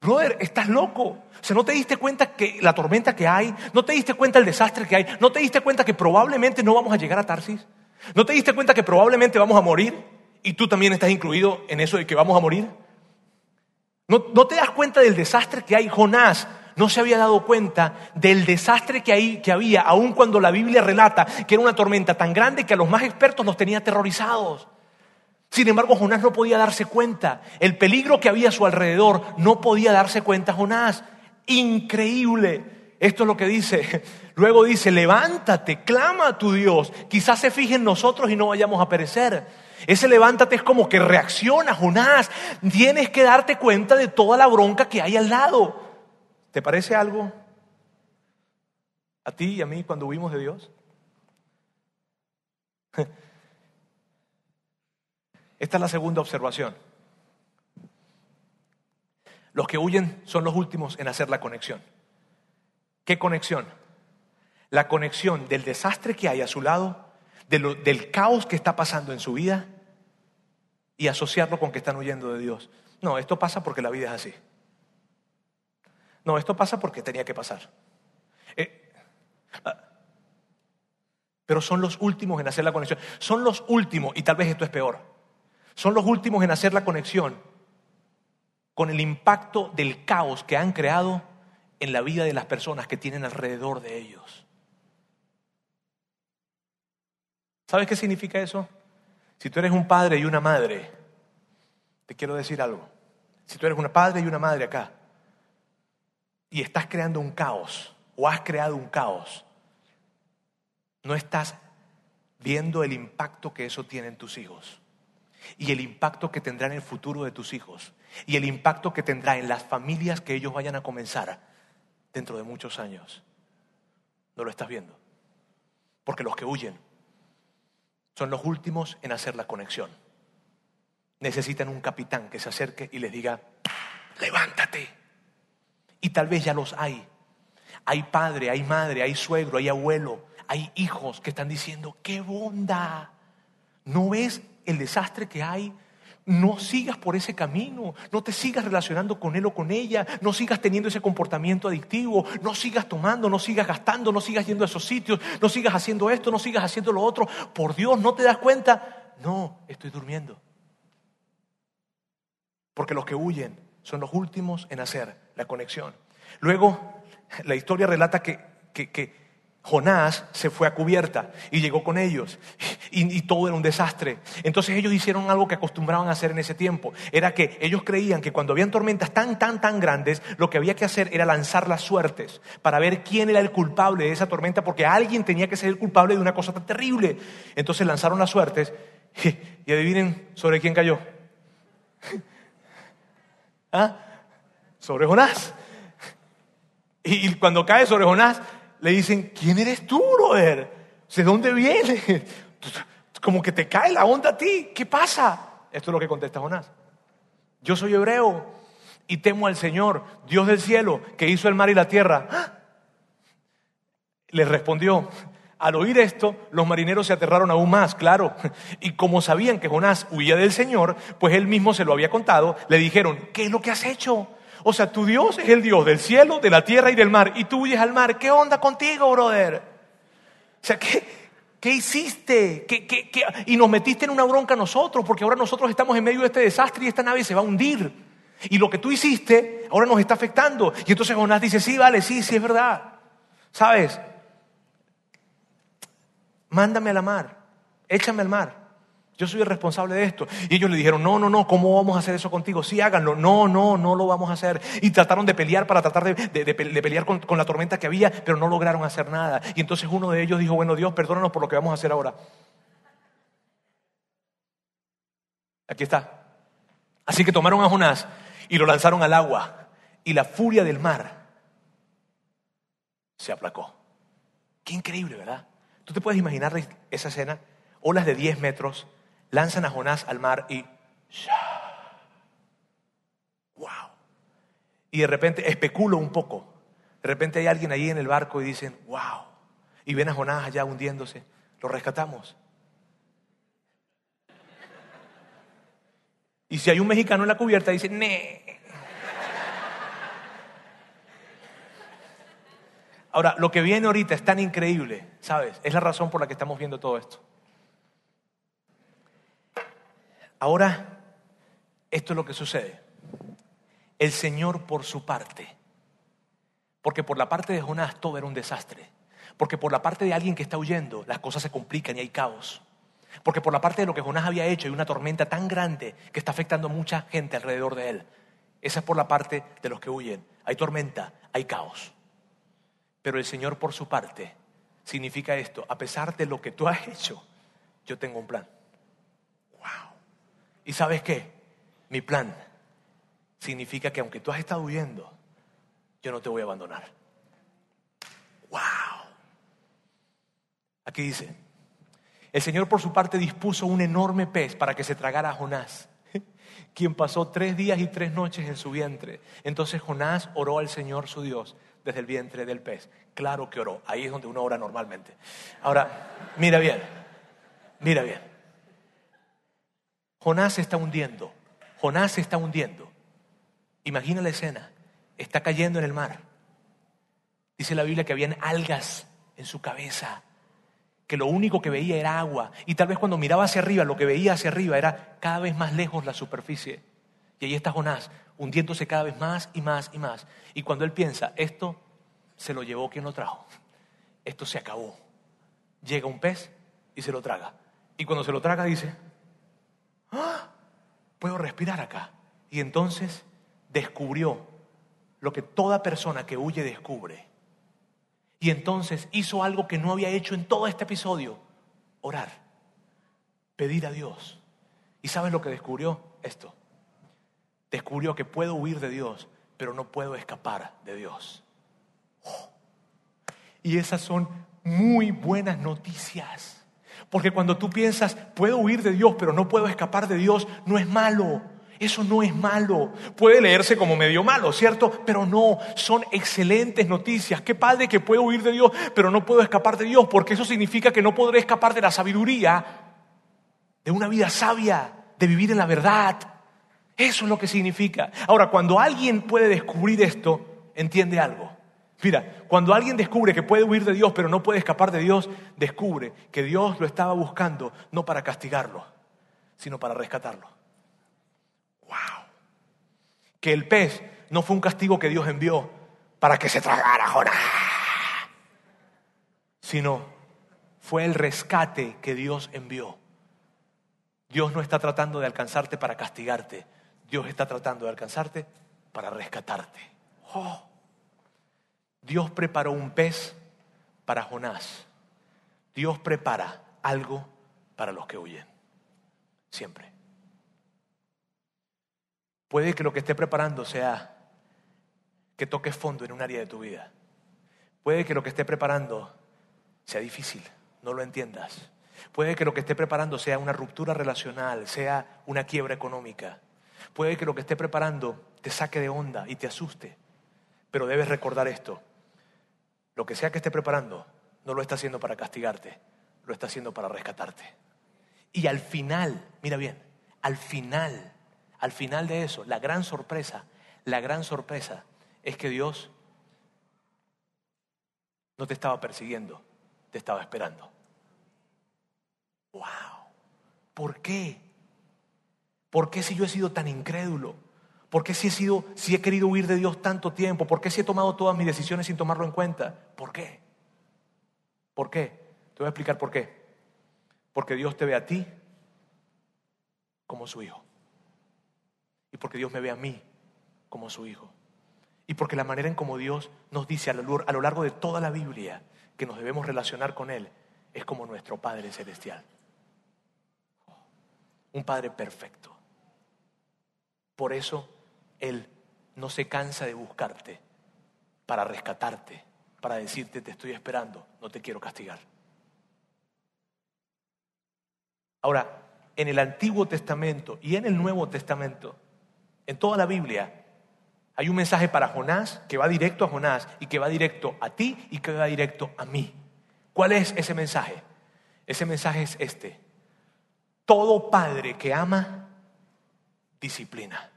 Brother, estás loco. O sea, ¿no te diste cuenta que la tormenta que hay? ¿No te diste cuenta el desastre que hay? ¿No te diste cuenta que probablemente no vamos a llegar a Tarsis? ¿No te diste cuenta que probablemente vamos a morir? Y tú también estás incluido en eso de que vamos a morir. ¿No, no te das cuenta del desastre que hay? Jonás no se había dado cuenta del desastre que, que había, aun cuando la Biblia relata que era una tormenta tan grande que a los más expertos los tenía aterrorizados. Sin embargo, Jonás no podía darse cuenta. El peligro que había a su alrededor no podía darse cuenta Jonás. Increíble. Esto es lo que dice. Luego dice, levántate, clama a tu Dios. Quizás se fije en nosotros y no vayamos a perecer. Ese levántate es como que reacciona, Jonás. Tienes que darte cuenta de toda la bronca que hay al lado. ¿Te parece algo a ti y a mí cuando huimos de Dios? Esta es la segunda observación. Los que huyen son los últimos en hacer la conexión. ¿Qué conexión? La conexión del desastre que hay a su lado, del caos que está pasando en su vida y asociarlo con que están huyendo de Dios. No, esto pasa porque la vida es así. No, esto pasa porque tenía que pasar. Eh, ah, pero son los últimos en hacer la conexión. Son los últimos, y tal vez esto es peor son los últimos en hacer la conexión con el impacto del caos que han creado en la vida de las personas que tienen alrededor de ellos. ¿Sabes qué significa eso? Si tú eres un padre y una madre, te quiero decir algo. Si tú eres un padre y una madre acá y estás creando un caos o has creado un caos, no estás viendo el impacto que eso tiene en tus hijos y el impacto que tendrá en el futuro de tus hijos y el impacto que tendrá en las familias que ellos vayan a comenzar dentro de muchos años. No lo estás viendo. Porque los que huyen son los últimos en hacer la conexión. Necesitan un capitán que se acerque y les diga, levántate. Y tal vez ya los hay. Hay padre, hay madre, hay suegro, hay abuelo, hay hijos que están diciendo, qué bonda. ¿No ves el desastre que hay, no sigas por ese camino, no te sigas relacionando con él o con ella, no sigas teniendo ese comportamiento adictivo, no sigas tomando, no sigas gastando, no sigas yendo a esos sitios, no sigas haciendo esto, no sigas haciendo lo otro. Por Dios, ¿no te das cuenta? No, estoy durmiendo. Porque los que huyen son los últimos en hacer la conexión. Luego, la historia relata que, que, que Jonás se fue a cubierta y llegó con ellos y, todo era un desastre. Entonces ellos hicieron algo que acostumbraban a hacer en ese tiempo. Era que ellos creían que cuando habían tormentas tan, tan, tan grandes, lo que había que hacer era lanzar las suertes para ver quién era el culpable de esa tormenta, porque alguien tenía que ser el culpable de una cosa tan terrible. Entonces lanzaron las suertes y adivinen sobre quién cayó. ¿Ah? Sobre Jonás. Y cuando cae sobre Jonás, le dicen, ¿quién eres tú, brother? ¿De dónde vienes? Como que te cae la onda a ti. ¿Qué pasa? Esto es lo que contesta Jonás. Yo soy hebreo y temo al Señor, Dios del cielo, que hizo el mar y la tierra. Le respondió, al oír esto, los marineros se aterraron aún más, claro. Y como sabían que Jonás huía del Señor, pues él mismo se lo había contado, le dijeron, ¿qué es lo que has hecho? O sea, tu Dios es el Dios del cielo, de la tierra y del mar, y tú huyes al mar. ¿Qué onda contigo, brother? O sea, ¿qué, qué hiciste? ¿Qué, qué, qué? Y nos metiste en una bronca nosotros, porque ahora nosotros estamos en medio de este desastre y esta nave se va a hundir. Y lo que tú hiciste ahora nos está afectando. Y entonces Jonás dice, sí, vale, sí, sí es verdad. ¿Sabes? Mándame a la mar, échame al mar. Yo soy el responsable de esto. Y ellos le dijeron, no, no, no, ¿cómo vamos a hacer eso contigo? Sí, háganlo. No, no, no lo vamos a hacer. Y trataron de pelear para tratar de, pelear con, con, la tormenta que había, pero no lograron hacer nada. Y entonces uno de ellos dijo, bueno, Dios, perdónanos por lo que vamos a hacer ahora. Aquí está. Así que tomaron a Jonás y lo lanzaron al agua. Y la furia del mar se aplacó. Qué increíble, ¿verdad? ¿Tú te puedes imaginar esa escena? Olas de 10 metros lanzan a Jonás al mar y... ¡Wow! Y de repente, especulo un poco, de repente hay alguien ahí en el barco y dicen, ¡Wow! Y ven a Jonás allá hundiéndose, lo rescatamos. Y si hay un mexicano en la cubierta, dicen, ¡Nee! Ahora, lo que viene ahorita es tan increíble, ¿sabes? Es la razón por la que estamos viendo todo esto. Ahora, esto es lo que sucede. El Señor por su parte, porque por la parte de Jonás todo era un desastre, porque por la parte de alguien que está huyendo las cosas se complican y hay caos, porque por la parte de lo que Jonás había hecho hay una tormenta tan grande que está afectando a mucha gente alrededor de él. Esa es por la parte de los que huyen. Hay tormenta, hay caos. Pero el Señor por su parte significa esto, a pesar de lo que tú has hecho, yo tengo un plan. ¿Y sabes qué? Mi plan significa que aunque tú has estado huyendo, yo no te voy a abandonar. Wow. Aquí dice, el Señor por su parte dispuso un enorme pez para que se tragara a Jonás, quien pasó tres días y tres noches en su vientre. Entonces Jonás oró al Señor su Dios desde el vientre del pez. Claro que oró. Ahí es donde uno ora normalmente. Ahora, mira bien, mira bien. Jonás se está hundiendo. Jonás se está hundiendo. Imagina la escena. Está cayendo en el mar. Dice la Biblia que habían algas en su cabeza, que lo único que veía era agua. Y tal vez cuando miraba hacia arriba, lo que veía hacia arriba era cada vez más lejos la superficie. Y ahí está Jonás, hundiéndose cada vez más y más y más. Y cuando él piensa, esto se lo llevó quien lo trajo, esto se acabó. Llega un pez y se lo traga. Y cuando se lo traga dice, ¡Ah! puedo respirar acá. Y entonces descubrió lo que toda persona que huye descubre. Y entonces hizo algo que no había hecho en todo este episodio, orar, pedir a Dios. ¿Y sabes lo que descubrió? Esto descubrió que puedo huir de Dios, pero no puedo escapar de Dios. Oh. Y esas son muy buenas noticias. Porque cuando tú piensas, puedo huir de Dios, pero no puedo escapar de Dios, no es malo. Eso no es malo. Puede leerse como medio malo, ¿cierto? Pero no, son excelentes noticias. Qué padre que puedo huir de Dios, pero no puedo escapar de Dios, porque eso significa que no podré escapar de la sabiduría, de una vida sabia, de vivir en la verdad. Eso es lo que significa. Ahora, cuando alguien puede descubrir esto, entiende algo. Mira, cuando alguien descubre que puede huir de Dios pero no puede escapar de Dios, descubre que Dios lo estaba buscando no para castigarlo, sino para rescatarlo. ¡Wow! Que el pez no fue un castigo que Dios envió para que se tragara Jonás, sino fue el rescate que Dios envió. Dios no está tratando de alcanzarte para castigarte, Dios está tratando de alcanzarte para rescatarte. Oh. Dios preparó un pez para Jonás. Dios prepara algo para los que huyen. Siempre. Puede que lo que esté preparando sea que toques fondo en un área de tu vida. Puede que lo que esté preparando sea difícil, no lo entiendas. Puede que lo que esté preparando sea una ruptura relacional, sea una quiebra económica. Puede que lo que esté preparando te saque de onda y te asuste. Pero debes recordar esto. Lo que sea que esté preparando, no lo está haciendo para castigarte, lo está haciendo para rescatarte. Y al final, mira bien, al final, al final de eso, la gran sorpresa, la gran sorpresa es que Dios no te estaba persiguiendo, te estaba esperando. ¡Wow! ¿Por qué? ¿Por qué si yo he sido tan incrédulo? ¿Por qué si he, sido, si he querido huir de Dios tanto tiempo? ¿Por qué si he tomado todas mis decisiones sin tomarlo en cuenta? ¿Por qué? ¿Por qué? Te voy a explicar por qué. Porque Dios te ve a ti como su hijo. Y porque Dios me ve a mí como su hijo. Y porque la manera en como Dios nos dice a lo largo de toda la Biblia que nos debemos relacionar con Él es como nuestro Padre Celestial. Un Padre perfecto. Por eso Él no se cansa de buscarte para rescatarte, para decirte te estoy esperando, no te quiero castigar. Ahora, en el Antiguo Testamento y en el Nuevo Testamento, en toda la Biblia, hay un mensaje para Jonás que va directo a Jonás y que va directo a ti y que va directo a mí. ¿Cuál es ese mensaje? Ese mensaje es este. Todo padre que ama, disciplina.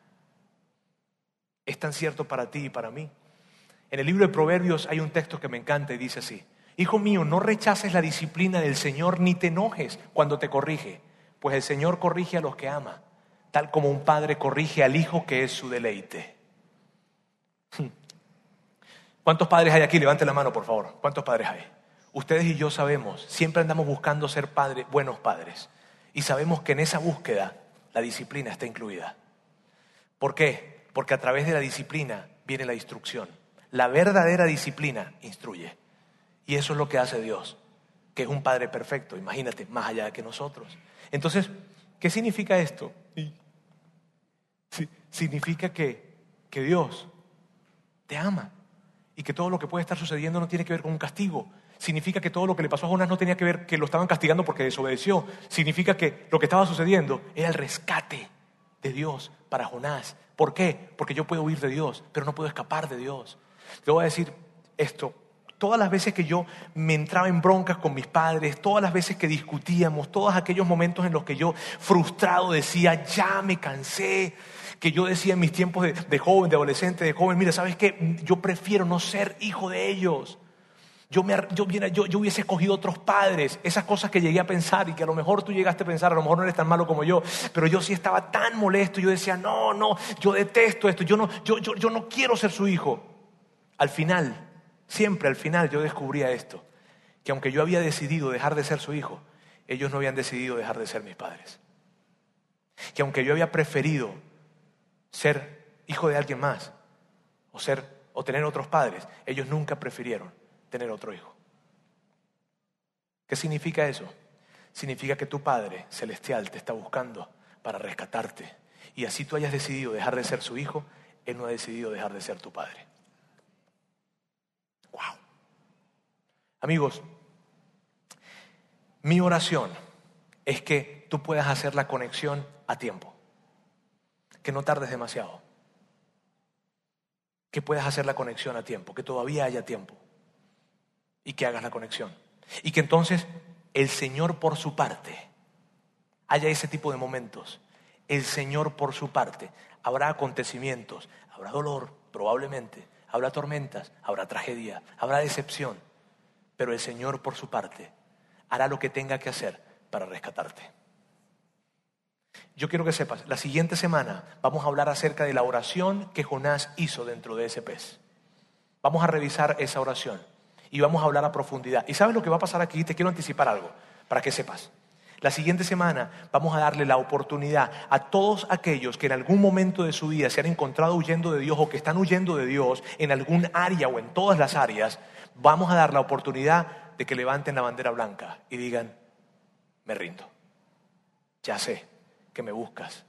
Es tan cierto para ti y para mí. En el libro de Proverbios hay un texto que me encanta y dice así. Hijo mío, no rechaces la disciplina del Señor ni te enojes cuando te corrige, pues el Señor corrige a los que ama, tal como un padre corrige al hijo que es su deleite. Hmm. ¿Cuántos padres hay aquí? Levanten la mano, por favor. ¿Cuántos padres hay? Ustedes y yo sabemos, siempre andamos buscando ser padres, buenos padres. Y sabemos que en esa búsqueda la disciplina está incluida. ¿Por qué? Porque a través de la disciplina viene la instrucción. La verdadera disciplina instruye. Y eso es lo que hace Dios, que es un Padre perfecto, imagínate, más allá de que nosotros. Entonces, ¿qué significa esto? significa que, que Dios te ama y que todo lo que puede estar sucediendo no tiene que ver con un castigo. Significa que todo lo que le pasó a Jonás no tenía que ver que lo estaban castigando porque desobedeció. Significa que lo que estaba sucediendo era el rescate de Dios para Jonás. ¿Por qué? Porque yo puedo huir de Dios, pero no puedo escapar de Dios. Te voy a decir esto. Todas las veces que yo me entraba en broncas con mis padres, todas las veces que discutíamos, todos aquellos momentos en los que yo frustrado decía, ya me cansé, que yo decía en mis tiempos de, joven, de adolescente, de joven, mira, ¿sabes qué? Yo prefiero no ser hijo de ellos. Yo, me, yo, yo, yo, hubiese escogido otros padres, esas cosas que llegué a pensar y que a lo mejor tú llegaste a pensar, a lo mejor no eres tan malo como yo, pero yo sí estaba tan molesto, yo decía, no, no, yo detesto esto, yo no, yo, yo, yo no quiero ser su hijo. Al final, siempre al final yo descubría esto, que aunque yo había decidido dejar de ser su hijo, ellos no habían decidido dejar de ser mis padres. Que aunque yo había preferido ser hijo de alguien más o ser o tener otros padres. Ellos nunca prefirieron tener otro hijo. ¿Qué significa eso? Significa que tu Padre celestial te está buscando para rescatarte. Y así tú hayas decidido dejar de ser su hijo, Él no ha decidido dejar de ser tu Padre. Wow. Amigos, mi oración es que tú puedas hacer la conexión a tiempo que no tardes demasiado, que puedas hacer la conexión a tiempo, que todavía haya tiempo y que hagas la conexión. Y que entonces el Señor por su parte haya ese tipo de momentos. El Señor por su parte. Habrá acontecimientos, habrá dolor, probablemente, habrá tormentas, habrá tragedia, habrá decepción, pero el Señor por su parte hará lo que tenga que hacer para rescatarte. Yo quiero que sepas, la siguiente semana vamos a hablar acerca de la oración que Jonás hizo dentro de ese pez. Vamos a revisar esa oración Y vamos a hablar a profundidad. ¿Y sabes lo que va a pasar aquí? Te quiero anticipar algo, para que sepas. La siguiente semana vamos a darle la oportunidad a todos aquellos que en algún momento de su vida se han encontrado huyendo de Dios o que están huyendo de Dios en algún área o en todas las áreas, vamos a dar la oportunidad de que levanten la bandera blanca y digan, me rindo. Ya sé que me buscas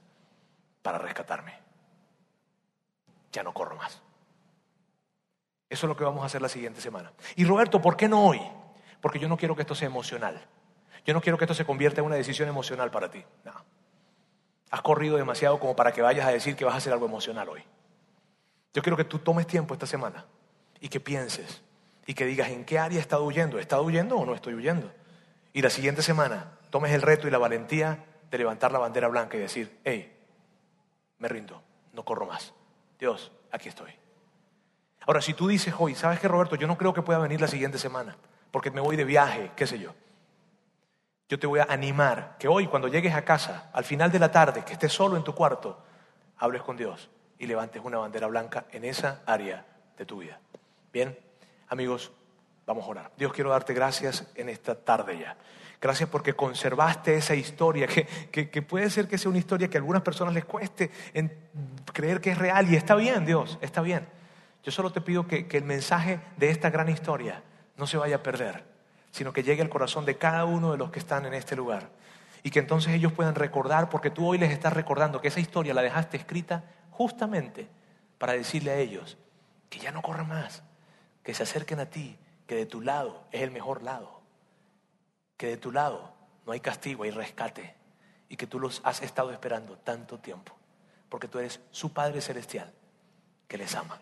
para rescatarme. Ya no corro más. Eso es lo que vamos a hacer la siguiente semana. Y Roberto, ¿por qué no hoy? Porque yo no quiero que esto sea emocional. Yo no quiero que esto se convierta en una decisión emocional para ti. No. Has corrido demasiado como para que vayas a decir que vas a hacer algo emocional hoy. Yo quiero que tú tomes tiempo esta semana y que pienses y que digas en qué área he estado huyendo. ¿He estado huyendo o no estoy huyendo? Y la siguiente semana tomes el reto y la valentía de levantar la bandera blanca y decir, hey, me rindo, no corro más. Dios, aquí estoy. Ahora, si tú dices hoy, ¿sabes qué, Roberto? Yo no creo que pueda venir la siguiente semana, porque me voy de viaje, qué sé yo yo te voy a animar que hoy cuando llegues a casa, al final de la tarde, que estés solo en tu cuarto, hables con Dios y levantes una bandera blanca en esa área de tu vida. Bien, amigos, vamos a orar. Dios, quiero darte gracias en esta tarde ya. Gracias porque conservaste esa historia, que, puede ser que sea una historia que a algunas personas les cueste creer que es real y está bien, Dios, está bien. Yo solo te pido que el mensaje de esta gran historia no se vaya a perder sino que llegue al corazón de cada uno de los que están en este lugar. Y que entonces ellos puedan recordar, porque tú hoy les estás recordando que esa historia la dejaste escrita justamente para decirle a ellos que ya no corran más, que se acerquen a ti, que de tu lado es el mejor lado, que de tu lado no hay castigo, hay rescate, y que tú los has estado esperando tanto tiempo, porque tú eres su Padre Celestial que les ama.